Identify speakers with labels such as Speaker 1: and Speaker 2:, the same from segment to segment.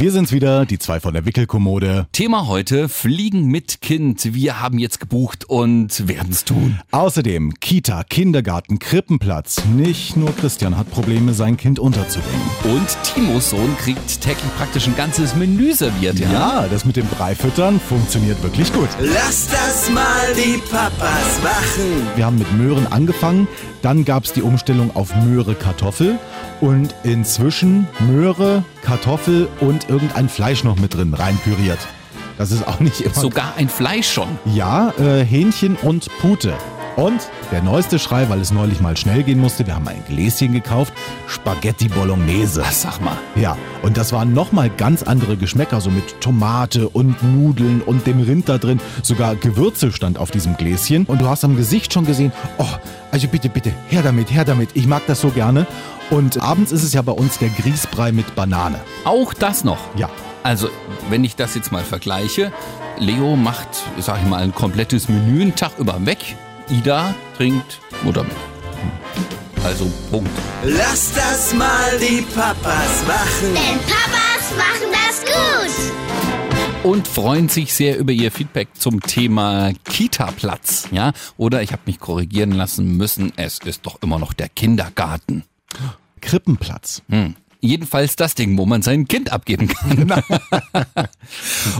Speaker 1: Wir sind's wieder, die zwei von der Wickelkommode.
Speaker 2: Thema heute, Fliegen mit Kind. Wir haben jetzt gebucht und werden's tun.
Speaker 1: Außerdem Kita, Kindergarten, Krippenplatz. Nicht nur Christian hat Probleme, sein Kind unterzubringen.
Speaker 2: Und Timos Sohn kriegt täglich praktisch ein ganzes Menü serviert. Ja,
Speaker 1: Ja, das mit dem Breifüttern funktioniert wirklich gut.
Speaker 3: Lass das mal die Papas machen.
Speaker 1: Wir haben mit Möhren angefangen, dann gab's die Umstellung auf Möhre Kartoffel und inzwischen Möhre, Kartoffel und irgendein Fleisch noch mit drin reinpüriert. Das ist auch nicht immer
Speaker 2: Sogar ein Fleisch schon.
Speaker 1: Ja, äh, Hähnchen und Pute. Und der neueste Schrei, weil es neulich mal schnell gehen musste, wir haben ein Gläschen gekauft, Spaghetti Bolognese.
Speaker 2: Was sag mal?
Speaker 1: Ja, und das waren nochmal ganz andere Geschmäcker, so mit Tomate und Nudeln und dem Rind da drin. Sogar Gewürze stand auf diesem Gläschen. Und du hast am Gesicht schon gesehen, oh, also bitte, bitte, her damit, her damit. Ich mag das so gerne. Und abends ist es ja bei uns der Grießbrei mit Banane.
Speaker 2: Auch das noch.
Speaker 1: Ja.
Speaker 2: Also, wenn ich das jetzt mal vergleiche, Leo macht, sag ich mal, ein komplettes Menü einen Tag über weg. Ida trinkt Muttermilch. Also Punkt.
Speaker 3: Lass das mal die Papas machen.
Speaker 4: Denn Papas machen das gut.
Speaker 2: Und freuen sich sehr über ihr Feedback zum Thema Kita-Platz. Ja? Oder ich habe mich korrigieren lassen müssen, es ist doch immer noch der Kindergarten.
Speaker 1: Krippenplatz.
Speaker 2: Hm. Jedenfalls das Ding, wo man sein Kind abgeben kann.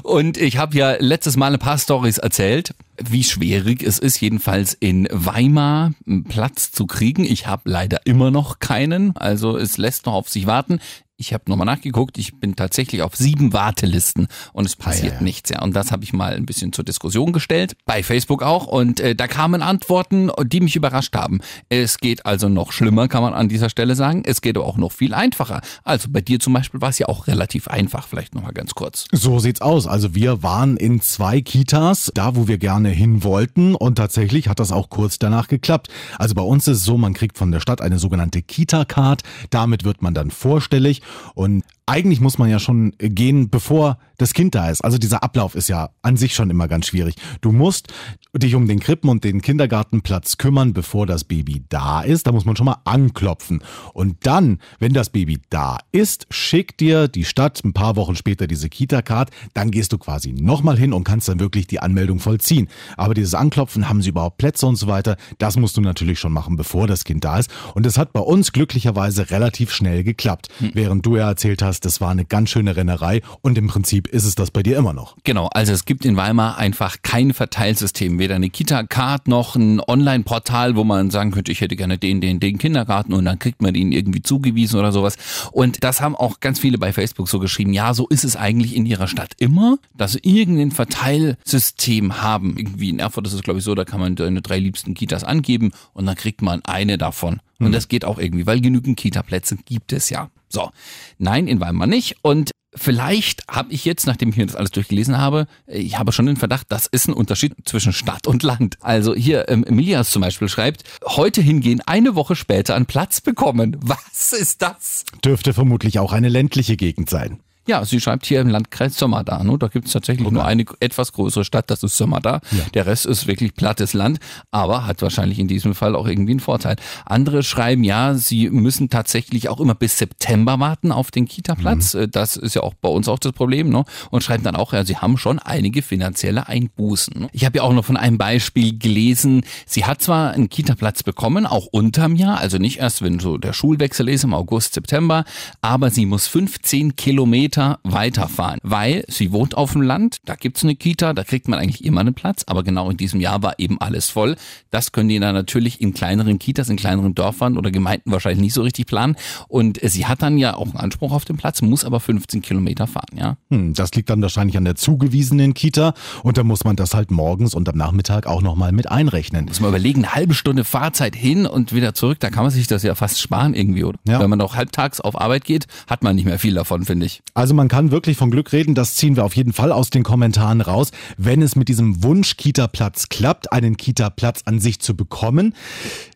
Speaker 2: Und ich habe ja letztes Mal ein paar Stories erzählt, wie schwierig es ist, jedenfalls in Weimar einen Platz zu kriegen. Ich habe leider immer noch keinen, also es lässt noch auf sich warten. Ich habe nochmal nachgeguckt, ich bin tatsächlich auf sieben Wartelisten und es passiert
Speaker 1: Ah, ja, ja.
Speaker 2: nichts. Ja. Und das habe ich mal ein bisschen zur Diskussion gestellt, bei Facebook auch. Und äh, da kamen Antworten, die mich überrascht haben. Es geht also noch schlimmer, kann man an dieser Stelle sagen. Es geht aber auch noch viel einfacher. Also bei dir zum Beispiel war es ja auch relativ einfach, vielleicht nochmal ganz kurz.
Speaker 1: So sieht's aus. Also wir waren in zwei Kitas, da wo wir gerne hin wollten und tatsächlich hat das auch kurz danach geklappt. Also bei uns ist es so, man kriegt von der Stadt eine sogenannte Kita-Card, damit wird man dann vorstellig und eigentlich muss man ja schon gehen, bevor das Kind da ist. Also dieser Ablauf ist ja an sich schon immer ganz schwierig. Du musst dich um den Krippen- und den Kindergartenplatz kümmern, bevor das Baby da ist. Da muss man schon mal anklopfen. Und dann, wenn das Baby da ist, schickt dir die Stadt ein paar Wochen später diese Kita-Card. Dann gehst du quasi nochmal hin und kannst dann wirklich die Anmeldung vollziehen. Aber dieses Anklopfen, haben sie überhaupt Plätze und so weiter, das musst du natürlich schon machen, bevor das Kind da ist. Und das hat bei uns glücklicherweise relativ schnell geklappt. Während du ja erzählt hast, das war eine ganz schöne Rennerei und im Prinzip ist es das bei dir immer noch.
Speaker 2: Genau, also es gibt in Weimar einfach kein Verteilsystem, weder eine Kita-Card noch ein Online-Portal, wo man sagen könnte, ich hätte gerne den, den, den Kindergarten und dann kriegt man ihn irgendwie zugewiesen oder sowas. Und das haben auch ganz viele bei Facebook so geschrieben, ja, so ist es eigentlich in ihrer Stadt immer, dass sie irgendein Verteilsystem haben. Irgendwie in Erfurt ist es, glaube ich, so, da kann man seine drei liebsten Kitas angeben und dann kriegt man eine davon. Und das geht auch irgendwie, weil genügend Kita-Plätze gibt es ja. So, nein, in Weimar nicht. Und vielleicht habe ich jetzt, nachdem ich mir das alles durchgelesen habe, ich habe schon den Verdacht, das ist ein Unterschied zwischen Stadt und Land. Also hier, ähm, Emilias zum Beispiel schreibt, heute hingehen, eine Woche später einen Platz bekommen. Was ist das?
Speaker 1: Dürfte vermutlich auch eine ländliche Gegend sein.
Speaker 2: Ja, sie schreibt hier im Landkreis Sömmerda. Ne? Da gibt es tatsächlich nur eine etwas größere Stadt, das ist Sömmerda. Der Rest ist wirklich plattes Land, aber hat wahrscheinlich in diesem Fall auch irgendwie einen Vorteil. Andere schreiben, ja, sie müssen tatsächlich auch immer bis September warten auf den Kita-Platz. Äh, Das ist ja auch bei uns auch das Problem. Ne? Und schreiben dann auch, ja, sie haben schon einige finanzielle Einbußen. Ne? Ich habe ja auch noch von einem Beispiel gelesen, sie hat zwar einen Kita-Platz bekommen, auch unterm Jahr, also nicht erst, wenn so der Schulwechsel ist im August, September, aber sie muss 15 Kilometer weiterfahren, weil sie wohnt auf dem Land, da gibt's eine Kita, da kriegt man eigentlich immer einen Platz, aber genau in diesem Jahr war eben alles voll. Das können die dann natürlich in kleineren Kitas, in kleineren Dörfern oder Gemeinden wahrscheinlich nicht so richtig planen. Und sie hat dann ja auch einen Anspruch auf den Platz, muss aber 15 Kilometer fahren, ja.
Speaker 1: Hm, das liegt dann wahrscheinlich an der zugewiesenen Kita und da muss man das halt morgens und am Nachmittag auch nochmal mit einrechnen.
Speaker 2: Muss man überlegen, eine halbe Stunde Fahrzeit hin und wieder zurück, da kann man sich das ja fast sparen irgendwie, oder?
Speaker 1: Ja.
Speaker 2: Wenn man auch halbtags auf Arbeit geht, hat man nicht mehr viel davon, finde ich.
Speaker 1: Also man kann wirklich von Glück reden, das ziehen wir auf jeden Fall aus den Kommentaren raus, wenn es mit diesem Wunsch Kita-Platz klappt, einen Kita-Platz an sich zu bekommen.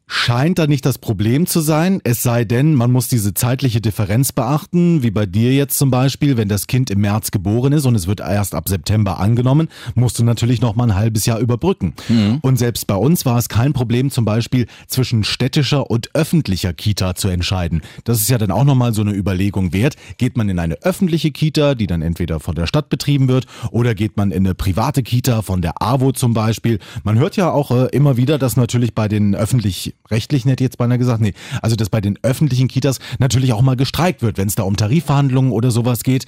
Speaker 1: Scheint da nicht das Problem zu sein, es sei denn, man muss diese zeitliche Differenz beachten, wie bei dir jetzt zum Beispiel, wenn das Kind im März geboren ist und es wird erst ab September angenommen, musst du natürlich noch mal ein halbes Jahr überbrücken. Mhm. Und selbst bei uns war es kein Problem, zum Beispiel zwischen städtischer und öffentlicher Kita zu entscheiden. Das ist ja dann auch noch mal so eine Überlegung wert. Geht man in eine öffentliche Kita, die dann entweder von der Stadt betrieben wird, oder geht man in eine private Kita von der AWO zum Beispiel? Man hört ja auch äh, immer wieder, dass natürlich bei den öffentlich rechtlichen hätte jetzt beinahe gesagt, nee, also dass bei den öffentlichen Kitas natürlich auch mal gestreikt wird, wenn es da um Tarifverhandlungen oder sowas geht.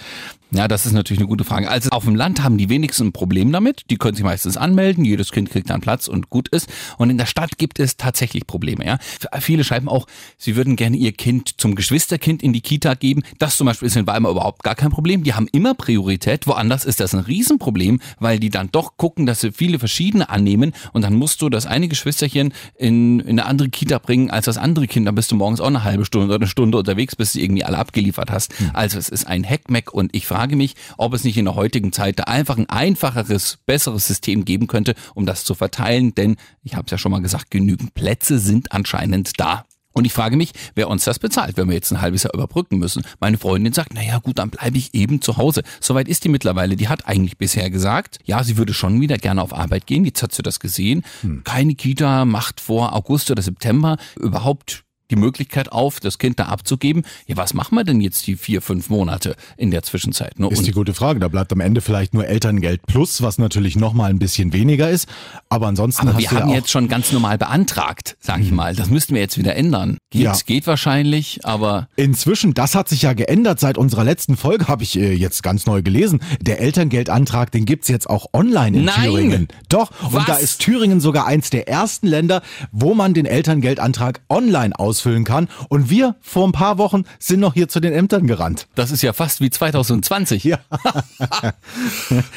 Speaker 2: Ja, das ist natürlich eine gute Frage. Also auf dem Land haben die wenigsten ein Problem damit. Die können sich meistens anmelden, jedes Kind kriegt einen Platz und gut ist. Und in der Stadt gibt es tatsächlich Probleme. Ja, viele schreiben auch, sie würden gerne ihr Kind zum Geschwisterkind in die Kita geben. Das zum Beispiel ist in Weimar überhaupt gar kein Problem. Die haben immer Priorität. Woanders ist das ein Riesenproblem, weil die dann doch gucken, dass sie viele verschiedene annehmen und dann musst du das eine Geschwisterchen in, in eine andere Kita bringen als das andere Kind. Dann bist du morgens auch eine halbe Stunde oder eine Stunde unterwegs, bis du irgendwie alle abgeliefert hast. Hm. Also es ist ein Heckmeck und ich frage mich, ob es nicht in der heutigen Zeit da einfach ein einfacheres, besseres System geben könnte, um das zu verteilen, denn ich habe es ja schon mal gesagt, genügend Plätze sind anscheinend da. Und ich frage mich, wer uns das bezahlt, wenn wir jetzt ein halbes Jahr überbrücken müssen. Meine Freundin sagt, naja gut, dann bleibe ich eben zu Hause. Soweit ist die mittlerweile. Die hat eigentlich bisher gesagt, ja, sie würde schon wieder gerne auf Arbeit gehen. Jetzt hat sie das gesehen. Hm. Keine Kita macht vor August oder September überhaupt die Möglichkeit auf, das Kind da abzugeben. Ja, was machen wir denn jetzt die vier, fünf Monate in der Zwischenzeit?
Speaker 1: Ne? Ist die gute Frage. Da bleibt am Ende vielleicht nur Elterngeld plus, was natürlich nochmal ein bisschen weniger ist. Aber ansonsten
Speaker 2: Aber wir haben ja jetzt schon ganz normal beantragt, sag ich mhm. mal. Das müssten wir jetzt wieder ändern. Geht, ja. geht wahrscheinlich, aber.
Speaker 1: Inzwischen, das hat sich ja geändert. Seit unserer letzten Folge habe ich äh, jetzt ganz neu gelesen. Der Elterngeldantrag, den gibt's jetzt auch online in
Speaker 2: Nein.
Speaker 1: Thüringen. Doch.
Speaker 2: Was?
Speaker 1: Und da ist Thüringen sogar eins der ersten Länder, wo man den Elterngeldantrag online ausfüllt ausfüllen kann. Und wir vor ein paar Wochen sind noch hier zu den Ämtern gerannt.
Speaker 2: Das ist ja fast wie 2020.
Speaker 1: Ja.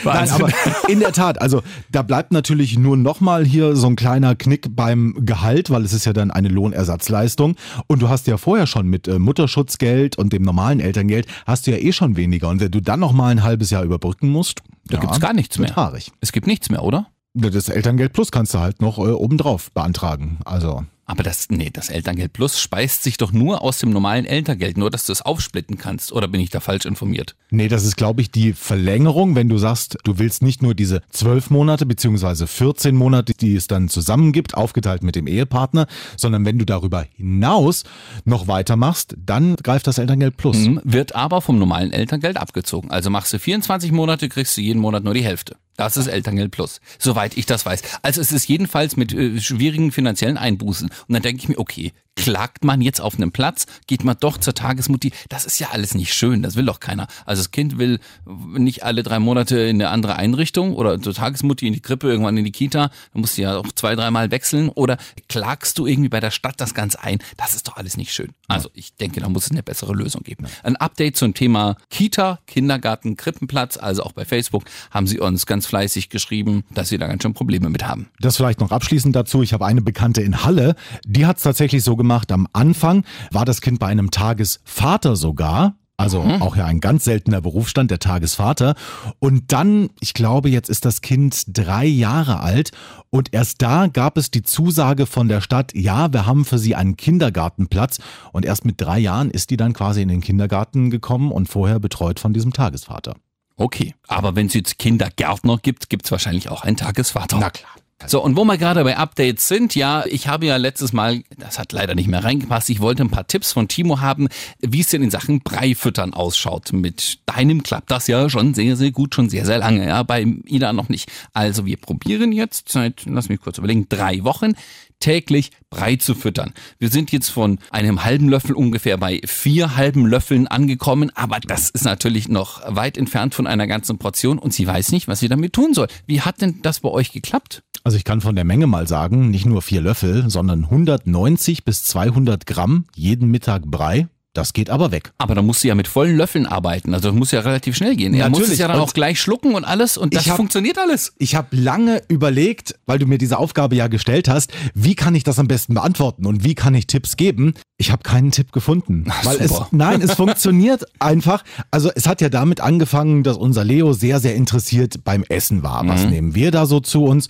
Speaker 1: Nein, aber in der Tat, also da bleibt natürlich nur nochmal hier so ein kleiner Knick beim Gehalt, weil es ist ja dann eine Lohnersatzleistung. Und du hast ja vorher schon mit äh, Mutterschutzgeld und dem normalen Elterngeld hast du ja eh schon weniger. Und wenn du dann nochmal ein halbes Jahr überbrücken musst,
Speaker 2: da ja, gibt's gar nichts mehr.
Speaker 1: Haarig.
Speaker 2: Es gibt nichts mehr, oder?
Speaker 1: Das Elterngeld Plus kannst du halt noch äh, obendrauf beantragen. Also.
Speaker 2: Aber das, nee, das Elterngeld Plus speist sich doch nur aus dem normalen Elterngeld, nur dass du es aufsplitten kannst. Oder bin ich da falsch informiert?
Speaker 1: Nee, das ist, glaube ich, die Verlängerung, wenn du sagst, du willst nicht nur diese zwölf Monate beziehungsweise 14 Monate, die es dann zusammen gibt, aufgeteilt mit dem Ehepartner, sondern wenn du darüber hinaus noch weitermachst, dann greift das Elterngeld Plus. Mhm,
Speaker 2: wird aber vom normalen Elterngeld abgezogen. Also machst du 24 Monate, kriegst du jeden Monat nur die Hälfte. Das ist Elterngeld Plus, soweit ich das weiß. Also es ist jedenfalls mit äh, schwierigen finanziellen Einbußen. Und dann denke ich mir, okay, klagt man jetzt auf einem Platz, geht man doch zur Tagesmutti. Das ist ja alles nicht schön, das will doch keiner. Also das Kind will nicht alle drei Monate in eine andere Einrichtung oder zur Tagesmutti in die Krippe, irgendwann in die Kita. Da musst du ja auch zwei, dreimal wechseln. Oder klagst du irgendwie bei der Stadt das Ganze ein? Das ist doch alles nicht schön. Also ich denke, da muss es eine bessere Lösung geben. Ein Update zum Thema Kita, Kindergarten, Krippenplatz, also auch bei Facebook, haben sie uns ganz fleißig geschrieben, dass sie da ganz schön Probleme mit haben.
Speaker 1: Das vielleicht noch abschließend dazu. Ich habe eine Bekannte in Halle, die hat es tatsächlich so gemacht, gemacht. Am Anfang war das Kind bei einem Tagesvater sogar. Also mhm. auch ja ein ganz seltener Berufsstand, der Tagesvater. Und dann, ich glaube, jetzt ist das Kind drei Jahre alt und erst da gab es die Zusage von der Stadt, ja, wir haben für sie einen Kindergartenplatz. Und erst mit drei Jahren ist die dann quasi in den Kindergarten gekommen und vorher betreut von diesem Tagesvater.
Speaker 2: Okay, aber wenn es jetzt Kindergärtner gibt, gibt es wahrscheinlich auch einen Tagesvater.
Speaker 1: Na klar.
Speaker 2: So, und wo wir gerade bei Updates sind, ja, ich habe ja letztes Mal, das hat leider nicht mehr reingepasst, ich wollte ein paar Tipps von Timo haben, wie es denn in Sachen Breifüttern ausschaut. Mit deinem klappt das ja schon sehr, sehr gut, schon sehr, sehr lange, ja, bei Ida noch nicht. Also wir probieren jetzt seit, lass mich kurz überlegen, drei Wochen täglich Brei zu füttern. Wir sind jetzt von einem halben Löffel ungefähr bei vier halben Löffeln angekommen, aber das ist natürlich noch weit entfernt von einer ganzen Portion und sie weiß nicht, was sie damit tun soll. Wie hat denn das bei euch geklappt?
Speaker 1: Also ich kann von der Menge mal sagen, nicht nur vier Löffel, sondern 190 bis 200 Gramm jeden Mittag Brei. Das geht aber weg.
Speaker 2: Aber da musst du ja mit vollen Löffeln arbeiten. Also das muss ja relativ schnell gehen. Er muss es ja dann auch gleich schlucken und alles und das hab, funktioniert alles.
Speaker 1: Ich habe lange überlegt, weil du mir diese Aufgabe ja gestellt hast, wie kann ich das am besten beantworten und wie kann ich Tipps geben? Ich habe keinen Tipp gefunden.
Speaker 2: Ach,
Speaker 1: weil
Speaker 2: super.
Speaker 1: es nein, es funktioniert einfach. Also es hat ja damit angefangen, dass unser Leo sehr sehr interessiert beim Essen war. Was mhm. nehmen wir da so zu uns?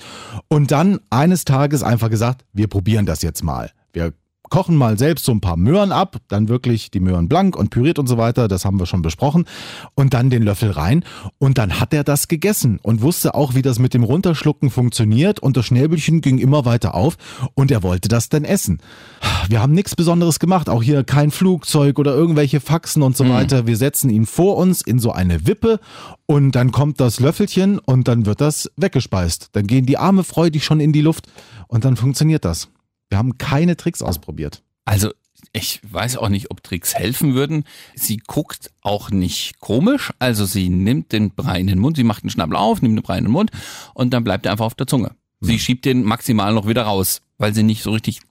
Speaker 1: Und dann eines Tages einfach gesagt, wir probieren das jetzt mal. Wir kochen mal selbst so ein paar Möhren ab, dann wirklich die Möhren blank und püriert und so weiter, das haben wir schon besprochen, und dann den Löffel rein und dann hat er das gegessen und wusste auch, wie das mit dem Runterschlucken funktioniert und das Schnäbelchen ging immer weiter auf und er wollte das dann essen. Wir haben nichts Besonderes gemacht, auch hier kein Flugzeug oder irgendwelche Faxen und so mhm. weiter. Wir setzen ihn vor uns in so eine Wippe und dann kommt das Löffelchen und dann wird das weggespeist. Dann gehen die Arme freudig schon in die Luft und dann funktioniert das. Wir haben keine Tricks ausprobiert.
Speaker 2: Also ich weiß auch nicht, ob Tricks helfen würden. Sie guckt auch nicht komisch. Also sie nimmt den Brei in den Mund, sie macht den Schnabel auf, nimmt den Brei in den Mund und dann bleibt er einfach auf der Zunge. Sie hm. schiebt den maximal noch wieder raus, weil sie nicht so richtig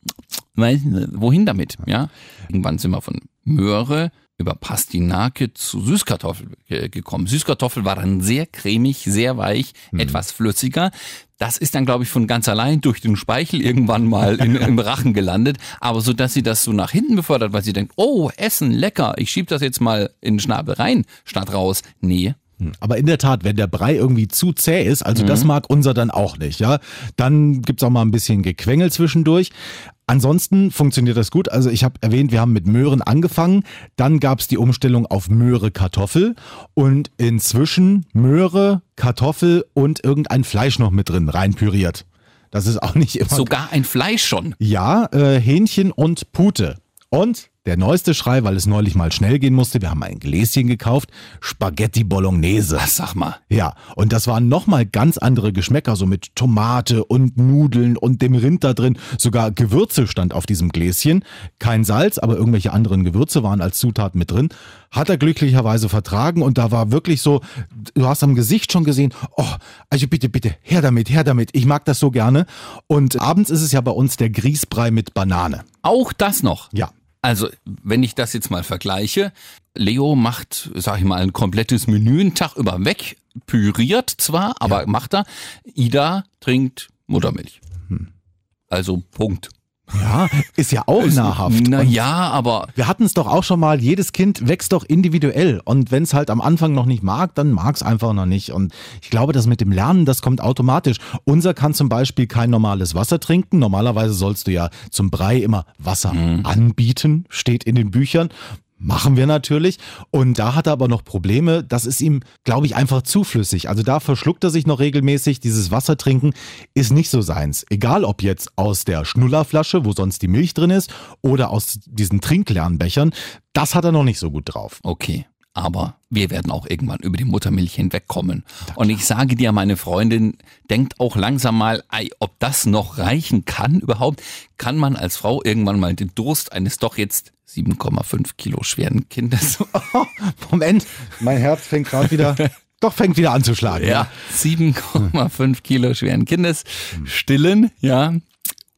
Speaker 2: weiß, wohin damit. Ja, irgendwann sind wir von Möhre über Pastinake zu Süßkartoffel gekommen. Süßkartoffel war dann sehr cremig, sehr weich, mhm. etwas flüssiger. Das ist dann, glaube ich, von ganz allein durch den Speichel irgendwann mal in, im Rachen gelandet. Aber so, dass sie das so nach hinten befördert, weil sie denkt, oh, Essen, lecker, ich schieb das jetzt mal in den Schnabel rein, statt raus. Nee.
Speaker 1: Aber in der Tat, wenn der Brei irgendwie zu zäh ist, also mhm. das mag unser dann auch nicht, ja, dann gibt's auch mal ein bisschen Gequengel zwischendurch. Ansonsten funktioniert das gut. Also ich habe erwähnt, wir haben mit Möhren angefangen, dann gab's die Umstellung auf Möhre Kartoffel und inzwischen Möhre, Kartoffel und irgendein Fleisch noch mit drin reinpüriert. Das ist auch nicht immer.
Speaker 2: Sogar ein Fleisch schon.
Speaker 1: Ja, äh, Hähnchen und Pute. Und der neueste Schrei, weil es neulich mal schnell gehen musste, wir haben ein Gläschen gekauft, Spaghetti Bolognese.
Speaker 2: Sag mal.
Speaker 1: Ja, und das waren nochmal ganz andere Geschmäcker, so mit Tomate und Nudeln und dem Rind da drin. Sogar Gewürze stand auf diesem Gläschen. Kein Salz, aber irgendwelche anderen Gewürze waren als Zutat mit drin. Hat er glücklicherweise vertragen und da war wirklich so, du hast am Gesicht schon gesehen, oh, also bitte, bitte, her damit, her damit. Ich mag das so gerne. Und abends ist es ja bei uns der Grießbrei mit Banane.
Speaker 2: Auch das noch?
Speaker 1: Ja.
Speaker 2: Also, wenn ich das jetzt mal vergleiche, Leo macht, sag ich mal, ein komplettes Menü einen Tag über weg, püriert zwar, aber ja. macht er. Ida trinkt Muttermilch. Hm. Also Punkt.
Speaker 1: Ja, ist ja auch ist, nahrhaft.
Speaker 2: Na ja, aber.
Speaker 1: Wir hatten es doch auch schon mal, jedes Kind wächst doch individuell. Und wenn es halt am Anfang noch nicht mag, dann mag es einfach noch nicht. Und ich glaube, das mit dem Lernen, das kommt automatisch. Unser kann zum Beispiel kein normales Wasser trinken. Normalerweise sollst du ja zum Brei immer Wasser mhm. anbieten, steht in den Büchern. Machen wir natürlich. Und da hat er aber noch Probleme. Das ist ihm, glaube ich, einfach zuflüssig. Also da verschluckt er sich noch regelmäßig. Dieses Wasser trinken ist nicht so seins. Egal ob jetzt aus der Schnullerflasche, wo sonst die Milch drin ist, oder aus diesen Trinklernbechern. Das hat er noch nicht so gut drauf.
Speaker 2: Okay aber wir werden auch irgendwann über die Muttermilch hinwegkommen. Und ich sage dir, meine Freundin, denkt auch langsam mal, ey, ob das noch reichen kann überhaupt. Kann man als Frau irgendwann mal den Durst eines doch jetzt 7,5 Kilo schweren Kindes.
Speaker 1: Moment, mein Herz fängt gerade wieder. Doch fängt wieder an zu schlagen.
Speaker 2: Ja, 7,5 Kilo schweren Kindes stillen, ja.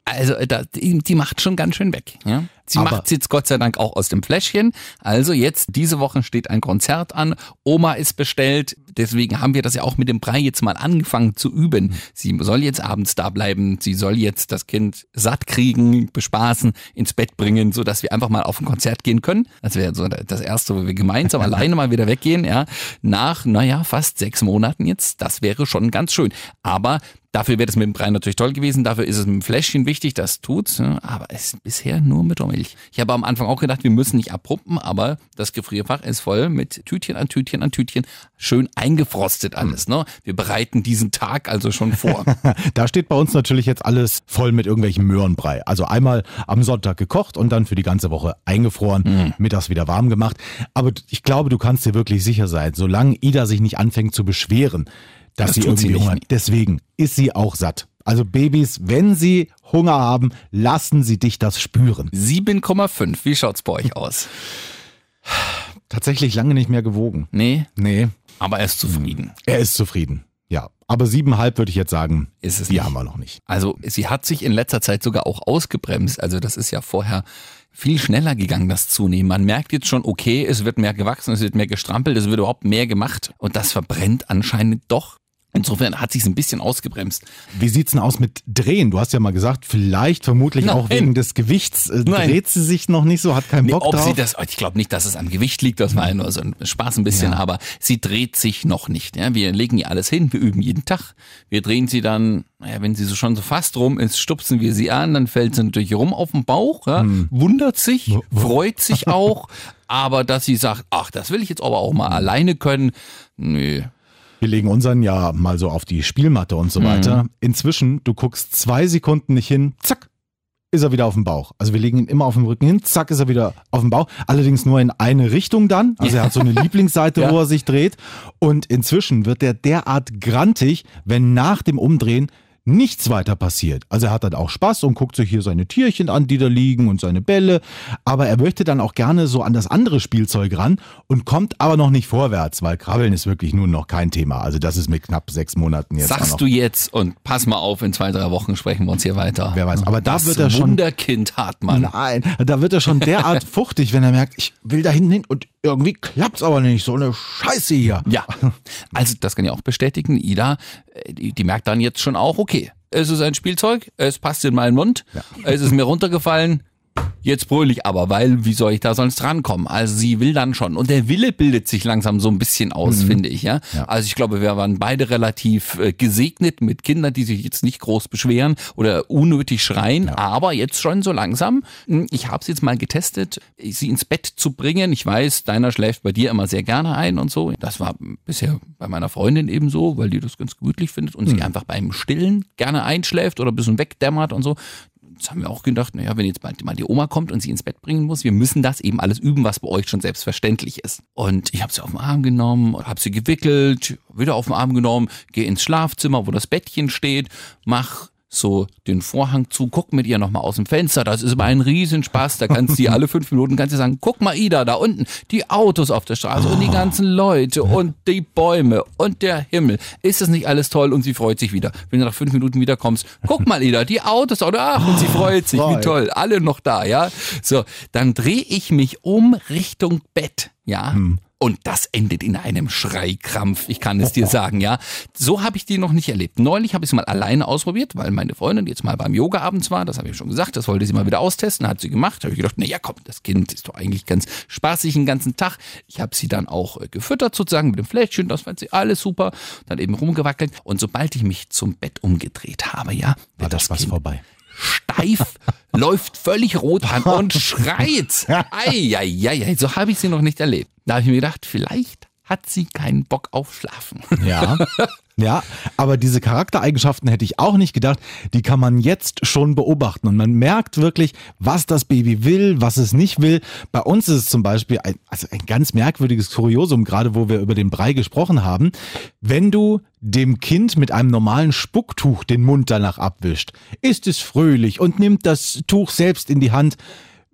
Speaker 2: Also die, die macht schon ganz schön weg. Ja? Sie macht es jetzt Gott sei Dank auch aus dem Fläschchen. Also jetzt, diese Woche steht ein Konzert an. Oma ist bestellt. Deswegen haben wir das ja auch mit dem Brei jetzt mal angefangen zu üben. Sie soll jetzt abends da bleiben. Sie soll jetzt das Kind satt kriegen, bespaßen, ins Bett bringen, so dass wir einfach mal auf ein Konzert gehen können. Das wäre so das erste, wo wir gemeinsam alleine mal wieder weggehen, ja. Nach, naja, fast sechs Monaten jetzt. Das wäre schon ganz schön. Aber Dafür wäre es mit dem Brei natürlich toll gewesen. Dafür ist es mit dem Fläschchen wichtig, das tut's. Aber es ist bisher nur mit Milch. Ich habe am Anfang auch gedacht, wir müssen nicht abpumpen, aber das Gefrierfach ist voll mit Tütchen an Tütchen an Tütchen. Schön eingefrostet alles. Ne? Wir bereiten diesen Tag also schon vor.
Speaker 1: da steht bei uns natürlich jetzt alles voll mit irgendwelchen Möhrenbrei. Also einmal am Sonntag gekocht und dann für die ganze Woche eingefroren, mhm. mittags wieder warm gemacht. Aber ich glaube, du kannst dir wirklich sicher sein, solange Ida sich nicht anfängt zu beschweren, dass das sie irgendwie Hunger hat. Deswegen ist sie auch satt. Also Babys, wenn sie Hunger haben, lassen sie dich das spüren.
Speaker 2: 7,5. Wie schaut's bei euch aus?
Speaker 1: Tatsächlich lange nicht mehr gewogen.
Speaker 2: Nee?
Speaker 1: Nee.
Speaker 2: Aber er ist zufrieden.
Speaker 1: Er ist zufrieden. Ja, aber siebeneinhalb würde ich jetzt sagen,
Speaker 2: ist es
Speaker 1: die nicht. haben wir noch nicht.
Speaker 2: Also sie hat sich in letzter Zeit sogar auch ausgebremst. Also das ist ja vorher viel schneller gegangen, das Zunehmen. Man merkt jetzt schon, okay, es wird mehr gewachsen, es wird mehr gestrampelt, es wird überhaupt mehr gemacht und das verbrennt anscheinend doch Insofern hat sich ein bisschen ausgebremst.
Speaker 1: Wie sieht's denn aus mit Drehen? Du hast ja mal gesagt, vielleicht, vermutlich
Speaker 2: Nein.
Speaker 1: auch wegen des Gewichts äh, dreht sie sich noch nicht so, hat keinen
Speaker 2: Nee,
Speaker 1: Bock
Speaker 2: ob
Speaker 1: drauf.
Speaker 2: sie das, ich glaube nicht, dass es am Gewicht liegt, das war ja nur so ein Spaß ein bisschen,
Speaker 1: Ja.
Speaker 2: aber sie dreht sich noch nicht. Ja? Wir legen ihr alles hin, wir üben jeden Tag. Wir drehen sie dann, naja, wenn sie so schon so fast rum ist, stupsen wir sie an, dann fällt sie natürlich rum auf den Bauch, ja?
Speaker 1: Hm.
Speaker 2: wundert sich, freut sich auch, aber dass sie sagt, ach, das will ich jetzt aber auch mal alleine können, nö.
Speaker 1: Wir legen unseren ja mal so auf die Spielmatte und
Speaker 2: Mhm.
Speaker 1: so weiter. Inzwischen, du guckst zwei Sekunden nicht hin, zack, ist er wieder auf dem Bauch. Also wir legen ihn immer auf dem Rücken hin, zack, ist er wieder auf dem Bauch. Allerdings nur in eine Richtung dann. Also er hat so eine Lieblingsseite,
Speaker 2: Ja.
Speaker 1: wo er sich dreht. Und inzwischen wird er derart grantig, wenn nach dem Umdrehen nichts weiter passiert. Also er hat dann auch Spaß und guckt sich hier seine Tierchen an, die da liegen und seine Bälle. Aber er möchte dann auch gerne so an das andere Spielzeug ran und kommt aber noch nicht vorwärts, weil Krabbeln ist wirklich nun noch kein Thema. Also das ist mit knapp sechs Monaten jetzt.
Speaker 2: Sagst du jetzt und pass mal auf, in zwei, drei Wochen sprechen wir uns hier weiter.
Speaker 1: Wer weiß. Aber da
Speaker 2: das
Speaker 1: wird er schon
Speaker 2: Wunderkind Hartmann.
Speaker 1: Nein, da wird er schon derart fuchtig, wenn er merkt, ich will da hinten hin und irgendwie klappt's aber nicht. So eine Scheiße hier.
Speaker 2: Ja, also das kann ich auch bestätigen. Ida, äh, die, die merkt dann jetzt schon auch, okay, es ist ein Spielzeug, es passt in meinen Mund, es ist mir runtergefallen, jetzt brüll ich aber, weil wie soll ich da sonst rankommen? Also sie will dann schon. Und der Wille bildet sich langsam so ein bisschen aus, finde ich. Ja?
Speaker 1: Ja.
Speaker 2: Also ich glaube, wir waren beide relativ äh, gesegnet mit Kindern, die sich jetzt nicht groß beschweren oder unnötig schreien, aber jetzt schon so langsam. Hm, Ich habe es jetzt mal getestet, sie ins Bett zu bringen. Ich weiß, deiner schläft bei dir immer sehr gerne ein und so. Das war bisher bei meiner Freundin eben so, weil die das ganz gemütlich findet und sie einfach beim Stillen gerne einschläft oder ein bisschen wegdämmert und so. Jetzt haben wir auch gedacht, naja, wenn jetzt mal die Oma kommt und sie ins Bett bringen muss, wir müssen das eben alles üben, was bei euch schon selbstverständlich ist. Und ich habe sie auf den Arm genommen, habe sie gewickelt, wieder auf den Arm genommen, gehe ins Schlafzimmer, wo das Bettchen steht, mach so den Vorhang zu, guck mit ihr nochmal aus dem Fenster, das ist immer ein Riesenspaß, da kannst du alle fünf Minuten kannst du sagen, guck mal Ida, da unten, die Autos auf der Straße und die ganzen Leute und die Bäume und der Himmel, ist das nicht alles toll? Und sie freut sich wieder. Wenn du nach fünf Minuten wiederkommst, guck mal Ida, die Autos, oder ach, und sie freut sich, wie toll, alle noch da, ja. So, dann drehe ich mich um Richtung Bett, ja. Und das endet in einem Schreikrampf, ich kann es dir sagen, ja. So habe ich die noch nicht erlebt. Neulich habe ich es mal alleine ausprobiert, weil meine Freundin jetzt mal beim Yoga abends war, das habe ich schon gesagt, das wollte sie mal wieder austesten, hat sie gemacht. habe ich gedacht, na ja, komm, das Kind ist doch eigentlich ganz spaßig den ganzen Tag. Ich habe sie dann auch äh, gefüttert sozusagen mit dem Fläschchen, das fand sie alles super, dann eben rumgewackelt. Und sobald ich mich zum Bett umgedreht habe, ja,
Speaker 1: War das was
Speaker 2: Kind
Speaker 1: vorbei?
Speaker 2: steif, läuft völlig rot an und schreit. Eieiei, so habe ich sie noch nicht erlebt. Da habe ich mir gedacht, vielleicht hat sie keinen Bock auf Schlafen.
Speaker 1: Ja. Ja, aber diese Charaktereigenschaften hätte ich auch nicht gedacht, die kann man jetzt schon beobachten und man merkt wirklich, was das Baby will, was es nicht will. Bei uns ist es zum Beispiel ein, also ein ganz merkwürdiges Kuriosum, gerade wo wir über den Brei gesprochen haben. Wenn du dem Kind mit einem normalen Spucktuch den Mund danach abwischt, ist es fröhlich und nimmt das Tuch selbst in die Hand.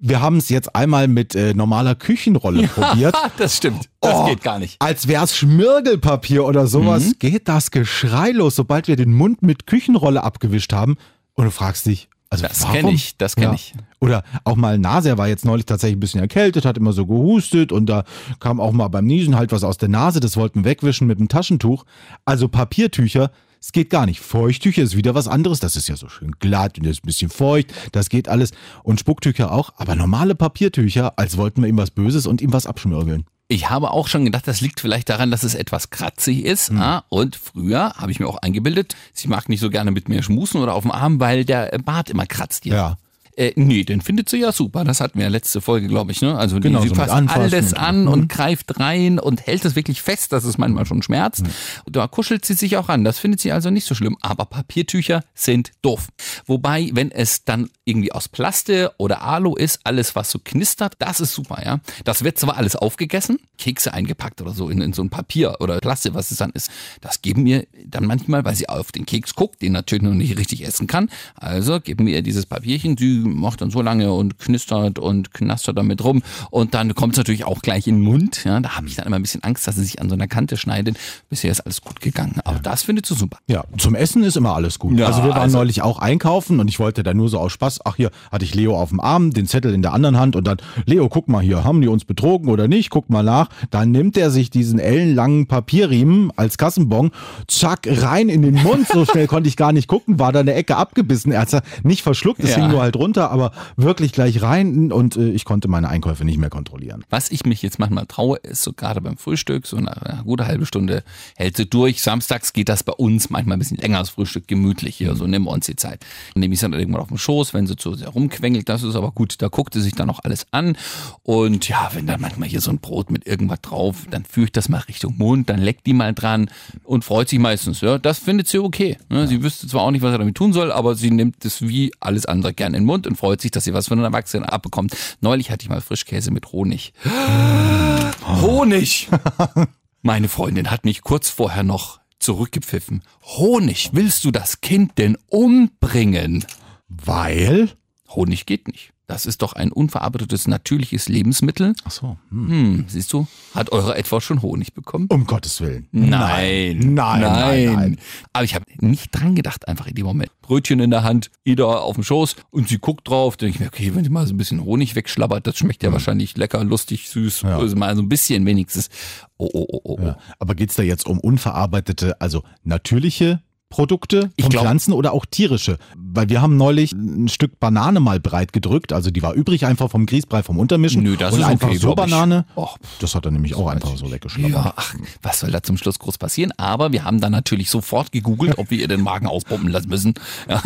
Speaker 1: Wir haben es jetzt einmal mit äh, normaler Küchenrolle probiert.
Speaker 2: das stimmt. Das
Speaker 1: Oh,
Speaker 2: geht gar nicht.
Speaker 1: Als wär's Schmirgelpapier oder sowas, geht das Geschrei los, sobald wir den Mund mit Küchenrolle abgewischt haben. Und du fragst dich, also
Speaker 2: Das
Speaker 1: warum?
Speaker 2: kenn ich, das kenn ich.
Speaker 1: Oder auch mal Nase, er war jetzt neulich tatsächlich ein bisschen erkältet, hat immer so gehustet und da kam auch mal beim Niesen halt was aus der Nase, das wollten wir wegwischen mit dem Taschentuch. Also Papiertücher, es geht gar nicht. Feuchttücher ist wieder was anderes, das ist ja so schön glatt und ist ein bisschen feucht, das geht alles. Und Spucktücher auch, aber normale Papiertücher, als wollten wir ihm was Böses und ihm was abschmirgeln.
Speaker 2: Ich habe auch schon gedacht, das liegt vielleicht daran, dass es etwas kratzig ist.
Speaker 1: Hm.
Speaker 2: ah, Und früher habe ich mir auch eingebildet, sie mag nicht so gerne mit mir schmusen oder auf dem Arm, weil der Bart immer kratzt ihr.
Speaker 1: Ja.
Speaker 2: Äh, nee, den findet sie ja super. Das hatten wir ja letzte Folge, glaube ich. Ne? Also die,
Speaker 1: Genau,
Speaker 2: sie
Speaker 1: so
Speaker 2: fasst alles
Speaker 1: und-
Speaker 2: an und greift rein und hält es wirklich fest, dass es manchmal schon schmerzt. Und da kuschelt sie sich auch an. Das findet sie also nicht so schlimm. Aber Papiertücher sind doof. Wobei, wenn es dann irgendwie aus Plaste oder Alu ist, alles was so knistert, das ist super, ja. Das wird zwar alles aufgegessen, Kekse eingepackt oder so in, in so ein Papier oder Plaste, was es dann ist. Das geben mir dann manchmal, weil sie auf den Keks guckt, den natürlich noch nicht richtig essen kann. Also geben wir ihr dieses Papierchen, sie macht dann so lange und knistert und knastert damit rum. Und dann kommt es natürlich auch gleich in den Mund. Ja, da habe ich dann immer ein bisschen Angst, dass sie sich an so einer Kante schneidet. Bisher ist alles gut gegangen. Aber das findet sie super.
Speaker 1: Ja, zum Essen ist immer alles gut.
Speaker 2: Ja,
Speaker 1: also wir waren
Speaker 2: also-
Speaker 1: neulich auch einkaufen und ich wollte da nur so aus Spaß, ach hier hatte ich Leo auf dem Arm, den Zettel in der anderen Hand und dann, Leo, guck mal hier, haben die uns betrogen oder nicht? Guck mal nach. Dann nimmt er sich diesen ellenlangen Papierriemen als Kassenbon, zack, rein in den Mund. So schnell konnte ich gar nicht gucken, war da eine Ecke abgebissen. Er hat es nicht verschluckt, es
Speaker 2: Ja.
Speaker 1: hing nur halt runter, aber wirklich gleich rein und äh, ich konnte meine Einkäufe nicht mehr kontrollieren.
Speaker 2: Was ich mich jetzt manchmal traue, ist so gerade beim Frühstück, so nach einer gute halbe Stunde hält sie durch. Samstags geht das bei uns manchmal ein bisschen länger, das Frühstück gemütlich hier, so nehmen wir uns die Zeit. Dann nehme ich sie dann irgendwann auf den Schoß, wenn sie zu sehr rumquengelt, das ist aber gut, da guckt sie sich dann auch alles an. Und ja, wenn dann manchmal hier so ein Brot mit irgendwas drauf, dann führe ich das mal Richtung Mund, dann leckt die mal dran und freut sich meistens. Ja, das findet sie okay. Ne? Sie wüsste zwar auch nicht, was er damit tun soll, aber sie nimmt es wie alles andere gerne in den Mund und freut sich, dass sie was von einem Erwachsenen abbekommt. Neulich hatte ich mal Frischkäse mit Honig. Honig! Meine Freundin hat mich kurz vorher noch zurückgepfiffen. Honig, willst du das Kind denn umbringen?
Speaker 1: Weil?
Speaker 2: Honig geht nicht. Das ist doch ein unverarbeitetes natürliches Lebensmittel.
Speaker 1: Ach so. Hm.
Speaker 2: Hm, siehst du, hat eure etwa schon Honig bekommen?
Speaker 1: Um Gottes Willen.
Speaker 2: Nein,
Speaker 1: Nein, nein, nein.
Speaker 2: Aber ich habe nicht dran gedacht, einfach in dem Moment. Brötchen in der Hand, Ida auf dem Schoß und sie guckt drauf. Denke ich mir, okay, wenn sie mal so ein bisschen Honig wegschlabbert, das schmeckt ja wahrscheinlich lecker, lustig, süß.
Speaker 1: Ja.
Speaker 2: Also mal so ein bisschen wenigstens. Oh, oh, oh, oh, oh.
Speaker 1: Ja. Aber geht's da jetzt um unverarbeitete, also natürliche Produkte von
Speaker 2: glaub-
Speaker 1: Pflanzen oder auch tierische? Weil wir haben neulich ein Stück Banane mal breit gedrückt, also die war übrig einfach vom Grießbrei vom Untermischen.
Speaker 2: Nö, das
Speaker 1: und
Speaker 2: ist
Speaker 1: einfach
Speaker 2: okay,
Speaker 1: so. Banane.
Speaker 2: Och,
Speaker 1: das hat er nämlich auch einfach so weggeschlagen.
Speaker 2: Ja, ach, was soll da zum Schluss groß passieren? Aber wir haben dann natürlich sofort gegoogelt, ob wir ihr den Magen auspumpen lassen müssen. Ja.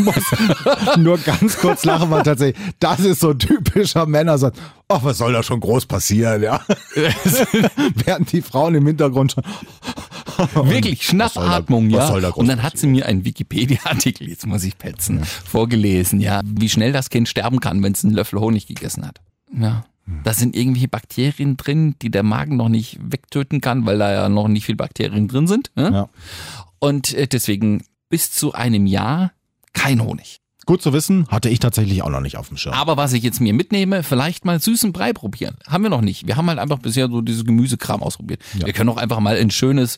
Speaker 1: Nur ganz kurz lachen wir tatsächlich. Das ist so typischer Männersatz. Ach, was soll da schon groß passieren, ja? Während die Frauen im Hintergrund schon.
Speaker 2: Wirklich, Schnappatmung,
Speaker 1: was
Speaker 2: ja.
Speaker 1: soll da groß
Speaker 2: Und dann hat sie mir einen Wikipedia-Artikel, jetzt muss ich petzen, vorgelesen, ja, wie schnell das Kind sterben kann, wenn es einen Löffel Honig gegessen hat. Ja. Da sind irgendwelche Bakterien drin, die der Magen noch nicht wegtöten kann, weil da ja noch nicht viel Bakterien drin sind. Ja?
Speaker 1: Ja.
Speaker 2: Und äh, deswegen bis zu einem Jahr kein Honig.
Speaker 1: Gut zu wissen, hatte ich tatsächlich auch noch nicht auf dem Schirm.
Speaker 2: Aber was ich jetzt mir mitnehme, vielleicht mal süßen Brei probieren. Haben wir noch nicht. Wir haben halt einfach bisher so dieses Gemüsekram ausprobiert. Wir können auch einfach mal ein schönes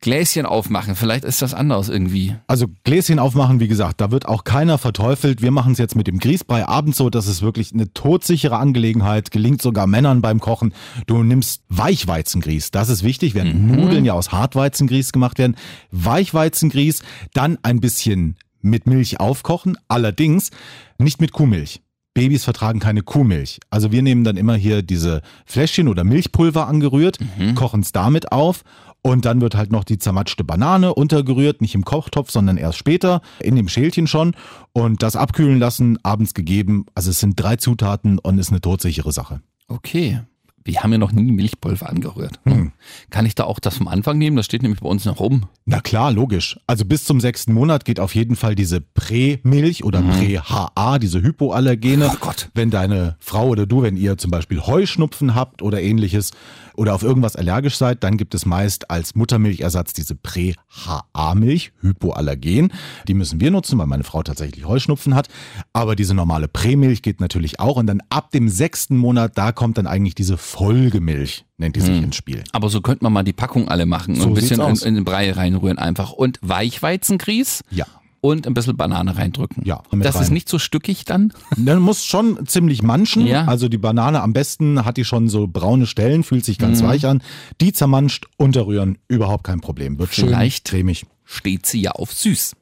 Speaker 2: Gläschen aufmachen. Vielleicht ist das anders irgendwie.
Speaker 1: Also Gläschen aufmachen, wie gesagt, da wird auch keiner verteufelt. Wir machen es jetzt mit dem Grießbrei abends so, das ist wirklich eine todsichere Angelegenheit, gelingt sogar Männern beim Kochen. Du nimmst Weichweizengrieß, das ist wichtig, während Nudeln ja aus Hartweizengrieß gemacht werden. Weichweizengrieß, dann ein bisschen mit Milch aufkochen, allerdings nicht mit Kuhmilch. Babys vertragen keine Kuhmilch. Also wir nehmen dann immer hier diese Fläschchen oder Milchpulver angerührt, kochen es damit auf und dann wird halt noch die zermatschte Banane untergerührt, nicht im Kochtopf, sondern erst später, in dem Schälchen schon und das abkühlen lassen, abends gegeben. Also es sind drei Zutaten und ist eine todsichere Sache.
Speaker 2: Okay. Wir haben ja noch nie Milchpulver angerührt.
Speaker 1: Hm.
Speaker 2: Kann ich da auch das vom Anfang nehmen? Das steht nämlich bei uns noch rum.
Speaker 1: Na klar, logisch. Also bis zum sechsten Monat geht auf jeden Fall diese Prä-Milch oder Prä-HA, diese Hypoallergene.
Speaker 2: Mhm. Oh Gott.
Speaker 1: Wenn deine Frau oder du, wenn ihr zum Beispiel Heuschnupfen habt oder ähnliches oder auf irgendwas allergisch seid, dann gibt es meist als Muttermilchersatz diese Prä-HA-Milch, Hypoallergen. Die müssen wir nutzen, weil meine Frau tatsächlich Heuschnupfen hat. Aber diese normale Prämilch geht natürlich auch. Und dann ab dem sechsten Monat, da kommt dann eigentlich diese Folgemilch, nennt die sich ins Spiel.
Speaker 2: Aber so könnte man mal die Packung alle machen und
Speaker 1: So
Speaker 2: ein bisschen in, in den Brei reinrühren einfach. Und Weichweizengrieß
Speaker 1: Ja.
Speaker 2: und ein bisschen Banane reindrücken.
Speaker 1: Ja,
Speaker 2: Das ist
Speaker 1: rein.
Speaker 2: nicht so stückig dann.
Speaker 1: Dann muss schon ziemlich manchen.
Speaker 2: Ja.
Speaker 1: Also die Banane am besten hat die schon so braune Stellen, fühlt sich ganz weich an. Die zermanscht, unterrühren, überhaupt kein Problem. Wird
Speaker 2: Vielleicht.
Speaker 1: schön cremig.
Speaker 2: Steht sie ja auf süß.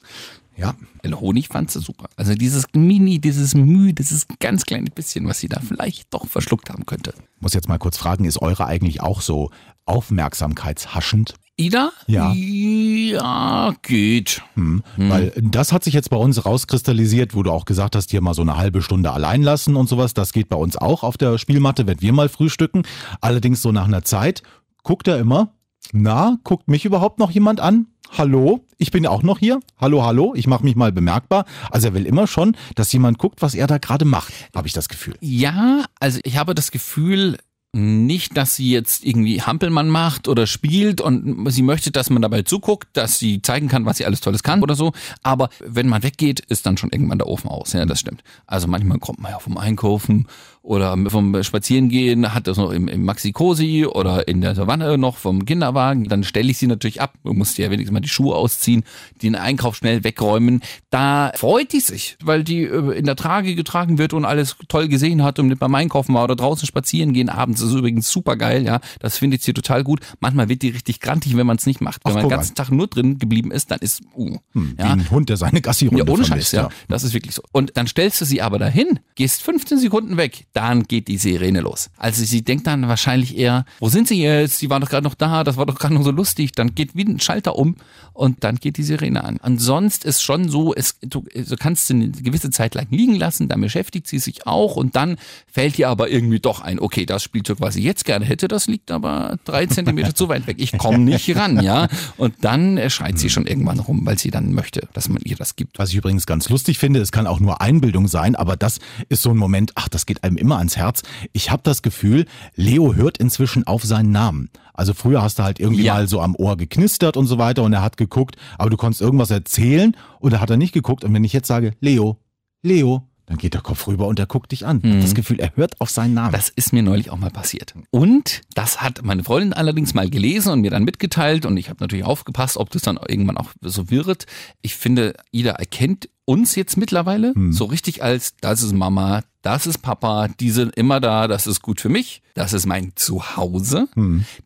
Speaker 1: Ja.
Speaker 2: Weil Honig fand sie super. Also dieses Mini, dieses Müh, dieses ganz kleine bisschen, was sie da vielleicht doch verschluckt haben könnte.
Speaker 1: Muss jetzt mal kurz fragen, ist eure eigentlich auch so aufmerksamkeitshaschend?
Speaker 2: Ida?
Speaker 1: Ja.
Speaker 2: Ja, geht.
Speaker 1: Hm. Weil das hat sich jetzt bei uns rauskristallisiert, wo du auch gesagt hast, hier mal so eine halbe Stunde allein lassen und sowas. Das geht bei uns auch auf der Spielmatte, wenn wir mal frühstücken. Allerdings so nach einer Zeit guckt er immer, na, guckt mich überhaupt noch jemand an? Hallo, ich bin auch noch hier. Hallo, hallo, ich mache mich mal bemerkbar. Also er will immer schon, dass jemand guckt, was er da gerade macht, habe ich das Gefühl.
Speaker 2: Ja, also ich habe das Gefühl, nicht, dass sie jetzt irgendwie Hampelmann macht oder spielt und sie möchte, dass man dabei zuguckt, dass sie zeigen kann, was sie alles Tolles kann oder so. Aber wenn man weggeht, ist dann schon irgendwann der Ofen aus. Ja, das stimmt. Also manchmal kommt man ja vom Einkaufen oder vom Spazierengehen, hat das noch im, im Maxi-Cosi oder in der Savanne noch vom Kinderwagen. Dann stelle ich sie natürlich ab. Man muss ja wenigstens mal die Schuhe ausziehen, den Einkauf schnell wegräumen. Da freut die sich, weil die äh, in der Trage getragen wird und alles toll gesehen hat und mit beim Einkaufen war oder draußen spazieren gehen abends. Das ist übrigens super geil, ja. Das findet sie total gut. Manchmal wird die richtig grantig, wenn man es nicht macht. Wenn
Speaker 1: Ach,
Speaker 2: man den ganzen Tag nur drin geblieben ist, dann ist, uh,
Speaker 1: Hm,
Speaker 2: ja.
Speaker 1: Wie ein Hund, der seine Gassi-Runde
Speaker 2: Ja, ohne Scheiß, ja. Das ist wirklich so. Und dann stellst du sie aber dahin, gehst 15 Sekunden weg, dann geht die Sirene los. Also sie denkt dann wahrscheinlich eher, wo sind sie jetzt? Sie waren doch gerade noch da, das war doch gerade noch so lustig. Dann geht wie ein Schalter um und dann geht die Sirene an. Ansonsten ist schon so, es, du, du kannst sie eine gewisse Zeit lang liegen lassen, dann beschäftigt sie sich auch und dann fällt ihr aber irgendwie doch ein, okay, das Spielzeug, was ich jetzt gerne hätte, das liegt aber drei Zentimeter zu weit weg. Ich komme nicht ran, ja. Und dann schreit sie schon irgendwann rum, weil sie dann möchte, dass man ihr das gibt.
Speaker 1: Was ich übrigens ganz lustig finde, es kann auch nur Einbildung sein, aber das ist so ein Moment, ach, das geht einem immer ans Herz. Ich habe das Gefühl, Leo hört inzwischen auf seinen Namen. Also früher hast du halt irgendwie
Speaker 2: Ja.
Speaker 1: mal so am Ohr geknistert und so weiter und er hat geguckt, aber du konntest irgendwas erzählen und da hat er nicht geguckt. Und wenn ich jetzt sage, Leo, Leo, dann geht der Kopf rüber und er guckt dich an. Hab das Gefühl, er hört auf seinen Namen.
Speaker 2: Das ist mir neulich auch mal passiert. Und das hat meine Freundin allerdings mal gelesen und mir dann mitgeteilt. Und ich habe natürlich aufgepasst, ob das dann irgendwann auch so wird. Ich finde, Ida erkennt uns jetzt mittlerweile so richtig als, das ist Mama, das ist Papa, die sind immer da, das ist gut für mich, das ist mein Zuhause.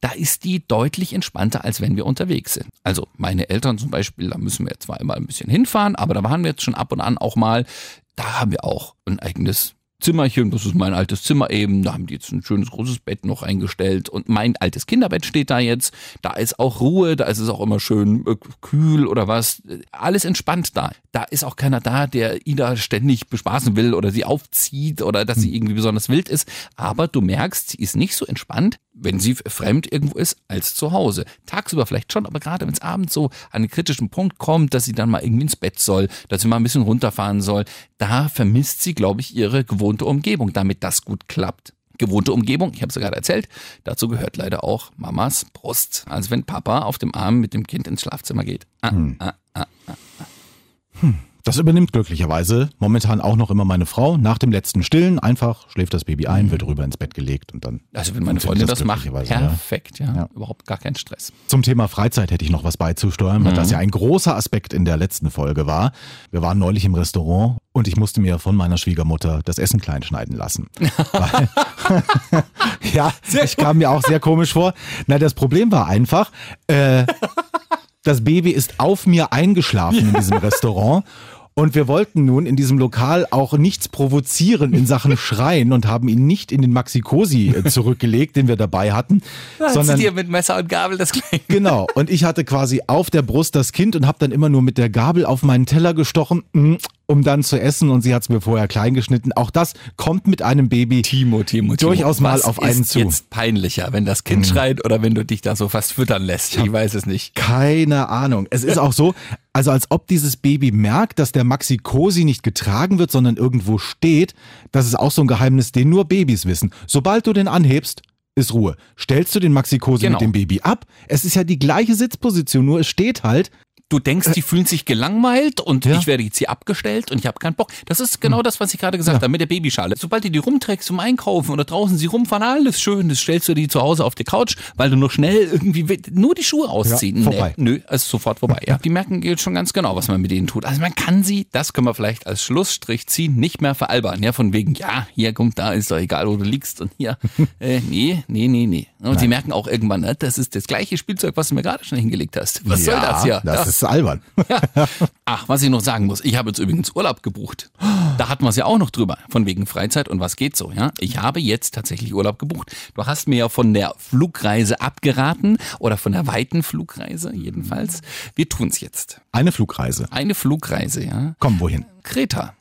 Speaker 2: Da ist die deutlich entspannter, als wenn wir unterwegs sind. Also meine Eltern zum Beispiel, da müssen wir zwar immer ein bisschen hinfahren, aber da waren wir jetzt schon ab und an auch mal. Da haben wir auch ein eigenes Zimmerchen, das ist mein altes Zimmer eben, da haben die jetzt ein schönes großes Bett noch eingestellt. Und mein altes Kinderbett steht da jetzt, da ist auch Ruhe, da ist es auch immer schön äh, kühl oder was, alles entspannt da. Da ist auch keiner da, der Ida ständig bespaßen will oder sie aufzieht oder dass sie irgendwie besonders wild ist, aber du merkst, sie ist nicht so entspannt, wenn sie fremd irgendwo ist, als zu Hause. Tagsüber vielleicht schon, aber gerade wenn es abends so an einen kritischen Punkt kommt, dass sie dann mal irgendwie ins Bett soll, dass sie mal ein bisschen runterfahren soll, da vermisst sie, glaube ich, ihre gewohnte Umgebung, damit das gut klappt. Gewohnte Umgebung, ich habe es ja gerade erzählt, dazu gehört leider auch Mamas Brust. Also wenn Papa auf dem Arm mit dem Kind ins Schlafzimmer geht. Ah, ah, ah.
Speaker 1: Das übernimmt glücklicherweise momentan auch noch immer meine Frau. Nach dem letzten Stillen einfach schläft das Baby ein, wird rüber ins Bett gelegt und dann.
Speaker 2: Also wenn meine Freundin
Speaker 1: funktioniert
Speaker 2: das macht,
Speaker 1: glücklicherweise, ja.
Speaker 2: perfekt, ja.
Speaker 1: Ja.
Speaker 2: Überhaupt gar kein Stress.
Speaker 1: Zum Thema Freizeit hätte ich noch was beizusteuern, weil das ja ein großer Aspekt in der letzten Folge war. Wir waren neulich im Restaurant und ich musste mir von meiner Schwiegermutter das Essen klein schneiden lassen. Weil, ja, ich kam mir auch sehr komisch vor. Na, das Problem war einfach, äh, das Baby ist auf mir eingeschlafen in diesem Restaurant. Und wir wollten nun in diesem Lokal auch nichts provozieren in Sachen Schreien und haben ihn nicht in den Maxi-Cosi äh, zurückgelegt, den wir dabei hatten, sondern
Speaker 2: dir mit Messer und Gabel das Kleine.
Speaker 1: Genau, und ich hatte quasi auf der Brust das Kind und habe dann immer nur mit der Gabel auf meinen Teller gestochen, mm, um dann zu essen und sie hat es mir vorher klein geschnitten. Auch das kommt mit einem Baby
Speaker 2: Timo, Timo, Timo.
Speaker 1: durchaus mal
Speaker 2: Was
Speaker 1: auf einen
Speaker 2: ist
Speaker 1: zu.
Speaker 2: jetzt peinlicher, wenn das Kind schreit oder wenn du dich da so fast füttern lässt? Ich weiß es nicht.
Speaker 1: Keine Ahnung. Es ist auch so, also als ob dieses Baby merkt, dass der Maxi Cosi nicht getragen wird, sondern irgendwo steht. Das ist auch so ein Geheimnis, den nur Babys wissen. Sobald du den anhebst, ist Ruhe. Stellst du den Maxi Cosi
Speaker 2: Genau.
Speaker 1: mit dem Baby ab, es ist ja die gleiche Sitzposition, nur es steht halt.
Speaker 2: Du denkst, die fühlen sich gelangweilt und
Speaker 1: Ja.
Speaker 2: ich werde jetzt hier abgestellt und ich habe keinen Bock. Das ist genau das, was ich gerade gesagt habe mit der Babyschale. Sobald du die rumträgst zum Einkaufen oder draußen sie rumfahren, alles schön, das stellst du die zu Hause auf die Couch, weil du noch schnell irgendwie nur die Schuhe ausziehen.
Speaker 1: Ja, vorbei.
Speaker 2: Nee, nö, es ist sofort vorbei. Ja. Die merken jetzt schon ganz genau, was man mit denen tut. Also man kann sie, das können wir vielleicht als Schlussstrich ziehen, nicht mehr veralbern. Ja, von wegen, ja, hier kommt, da ist doch egal, wo du liegst und hier. äh, nee, nee, nee, nee. Und sie merken auch irgendwann, ne, das ist das gleiche Spielzeug, was du mir gerade schon hingelegt hast. Was soll das hier?
Speaker 1: Das
Speaker 2: Ja.
Speaker 1: ist albern.
Speaker 2: Ach, was ich noch sagen muss, ich habe jetzt übrigens Urlaub gebucht. Da hatten wir es ja auch noch drüber, von wegen Freizeit und was geht so, ja. Ich habe jetzt tatsächlich Urlaub gebucht. Du hast mir ja von der Flugreise abgeraten oder von der weiten Flugreise jedenfalls. Wir tun's jetzt.
Speaker 1: Eine Flugreise.
Speaker 2: Eine Flugreise, ja.
Speaker 1: Komm, wohin?
Speaker 2: Kreta.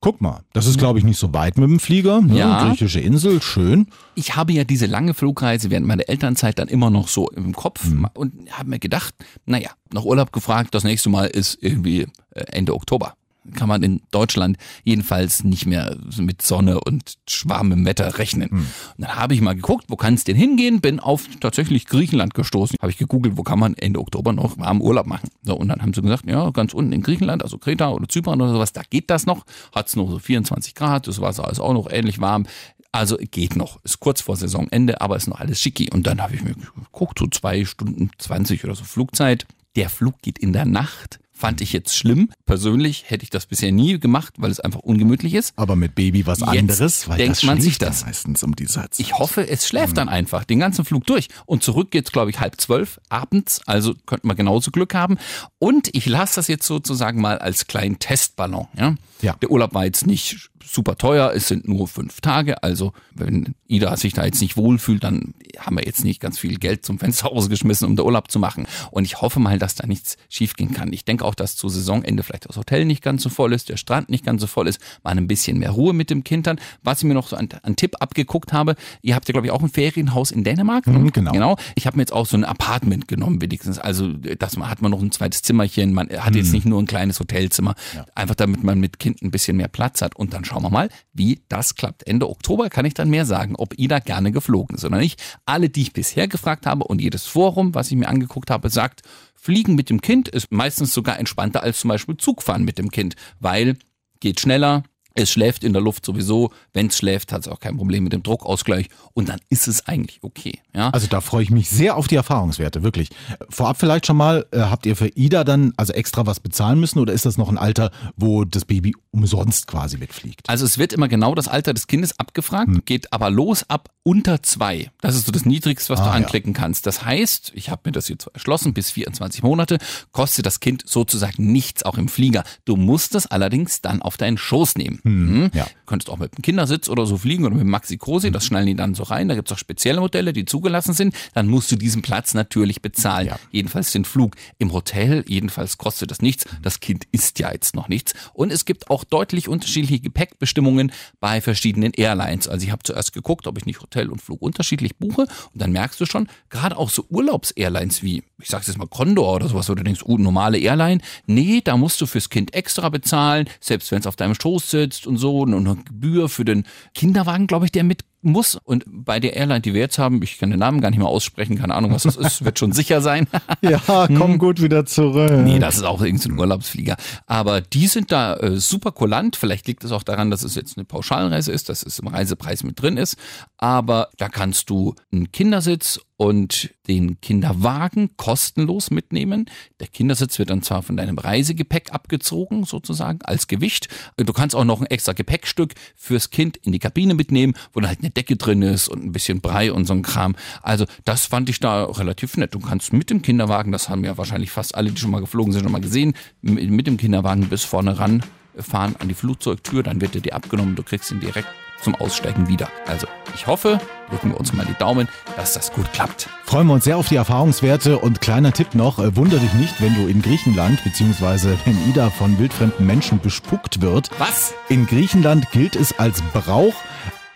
Speaker 1: Guck mal, das ist, glaube ich, nicht so weit mit dem Flieger. Ne?
Speaker 2: Ja.
Speaker 1: Griechische Insel, schön.
Speaker 2: Ich habe ja diese lange Flugreise während meiner Elternzeit dann immer noch so im Kopf und habe mir gedacht, naja, nach Urlaub gefragt, das nächste Mal ist irgendwie äh, Ende Oktober. Kann man in Deutschland jedenfalls nicht mehr mit Sonne und schwarmem Wetter rechnen. Hm. Und dann habe ich mal geguckt, wo kann es denn hingehen? Bin auf tatsächlich Griechenland gestoßen. Habe ich gegoogelt, wo kann man Ende Oktober noch warm Urlaub machen? So, und dann haben sie gesagt, ja, ganz unten in Griechenland, also Kreta oder Zypern oder sowas, da geht das noch. Hat es noch so 24 Grad, das Wasser ist auch noch ähnlich warm. Also geht noch, ist kurz vor Saisonende, aber ist noch alles schicki. Und dann habe ich mir geguckt, so zwei Stunden 20 oder so Flugzeit. Der Flug geht in der Nacht fand ich jetzt schlimm. Persönlich hätte ich das bisher nie gemacht, weil es einfach ungemütlich ist.
Speaker 1: Aber mit Baby was jetzt anderes,
Speaker 2: weil denkt das man sich das
Speaker 1: meistens um die Zeit.
Speaker 2: Ich hoffe, es schläft mhm. dann einfach den ganzen Flug durch und zurück geht's glaube ich halb zwölf abends, also könnte man genauso Glück haben. Und ich lasse das jetzt sozusagen mal als kleinen Testballon. Ja? ja. Der Urlaub war jetzt nicht super teuer, es sind nur fünf Tage, also wenn Ida sich da jetzt nicht wohlfühlt, dann haben wir jetzt nicht ganz viel Geld zum Fenster ausgeschmissen, um den Urlaub zu machen. Und ich hoffe mal, dass da nichts schiefgehen kann. Ich denke auch, dass zu Saisonende vielleicht das Hotel nicht ganz so voll ist, der Strand nicht ganz so voll ist, mal ein bisschen mehr Ruhe mit dem Kind dann. Was ich mir noch so an, an Tipp abgeguckt habe, ihr habt ja, glaube ich, auch ein Ferienhaus in Dänemark.
Speaker 1: Mhm, genau.
Speaker 2: genau. Ich habe mir jetzt auch so ein Apartment genommen, wenigstens. Also das hat man noch ein zweites Zimmerchen, man hat jetzt mhm. nicht nur ein kleines Hotelzimmer. Ja. Einfach damit man mit Kind ein bisschen mehr Platz hat. Und dann schauen wir mal, wie das klappt. Ende Oktober kann ich dann mehr sagen, ob Ida gerne geflogen ist oder nicht. Alle, die ich bisher gefragt habe und jedes Forum, was ich mir angeguckt habe, sagt, Fliegen mit dem Kind ist meistens sogar entspannter als zum Beispiel Zugfahren mit dem Kind, weil geht schneller, es schläft in der Luft sowieso. Wenn es schläft, hat es auch kein Problem mit dem Druckausgleich. Und dann ist es eigentlich okay. Ja?
Speaker 1: Also da freue ich mich sehr auf die Erfahrungswerte, wirklich. Vorab vielleicht schon mal, äh, habt ihr für Ida dann also extra was bezahlen müssen oder ist das noch ein Alter, wo das Baby umsonst quasi mitfliegt?
Speaker 2: Also es wird immer genau das Alter des Kindes abgefragt, hm. geht aber los ab unter zwei. Das ist so das Niedrigste, was ah, du anklicken ja. kannst. Das heißt, ich habe mir das jetzt erschlossen, bis 24 Monate kostet das Kind sozusagen nichts, auch im Flieger. Du musst es allerdings dann auf deinen Schoß nehmen. Hm, mhm. ja. Könntest auch mit dem Kindersitz oder so fliegen oder mit dem Maxi Cosi, das schnallen die dann so rein. Da gibt es auch spezielle Modelle, die zugelassen sind. Dann musst du diesen Platz natürlich bezahlen. Ja. Jedenfalls den Flug im Hotel, jedenfalls kostet das nichts. Das Kind isst ja jetzt noch nichts. Und es gibt auch deutlich unterschiedliche Gepäckbestimmungen bei verschiedenen Airlines. Also ich habe zuerst geguckt, ob ich nicht Hotel und Flug unterschiedlich buche. Und dann merkst du schon, gerade auch so Urlaubs-Airlines wie, ich sag's jetzt mal Condor oder sowas, wo du denkst, uh, normale Airline. Nee, da musst du fürs Kind extra bezahlen, selbst wenn es auf deinem Schoß sitzt sitzt und so und eine Gebühr für den Kinderwagen, glaube ich, der mit muss. Und bei der Airline, die wir jetzt haben, ich kann den Namen gar nicht mehr aussprechen, keine Ahnung, was das ist, wird schon sicher sein.
Speaker 1: ja, komm hm. gut wieder zurück.
Speaker 2: Nee, das ist auch irgendein Urlaubsflieger. Aber die sind da äh, super kulant. Vielleicht liegt es auch daran, dass es jetzt eine Pauschalreise ist, dass es im Reisepreis mit drin ist. Aber da kannst du einen Kindersitz und den Kinderwagen kostenlos mitnehmen. Der Kindersitz wird dann zwar von deinem Reisegepäck abgezogen, sozusagen, als Gewicht. Du kannst auch noch ein extra Gepäckstück fürs Kind in die Kabine mitnehmen, wo dann halt eine Decke drin ist und ein bisschen Brei und so ein Kram. Also das fand ich da relativ nett. Du kannst mit dem Kinderwagen, das haben ja wahrscheinlich fast alle, die schon mal geflogen sind, schon mal gesehen, mit dem Kinderwagen bis vorne ran fahren an die Flugzeugtür, dann wird er dir abgenommen, du kriegst ihn direkt zum Aussteigen wieder. Also ich hoffe, drücken wir uns mal die Daumen, dass das gut klappt.
Speaker 1: Freuen wir uns sehr auf die Erfahrungswerte und kleiner Tipp noch, äh, wunder dich nicht, wenn du in Griechenland bzw. wenn Ida von wildfremden Menschen bespuckt wird.
Speaker 2: Was?
Speaker 1: In Griechenland gilt es als Brauch,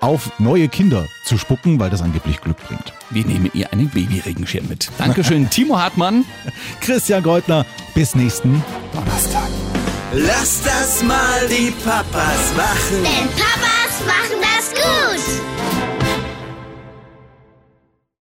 Speaker 1: auf neue Kinder zu spucken, weil das angeblich Glück bringt.
Speaker 2: Wir nehmen ihr einen Babyregenschirm mit. Dankeschön, Timo Hartmann.
Speaker 1: Christian Goldner, bis nächsten Donnerstag.
Speaker 3: Lass das mal die Papas machen.
Speaker 4: Denn Papas machen das gut.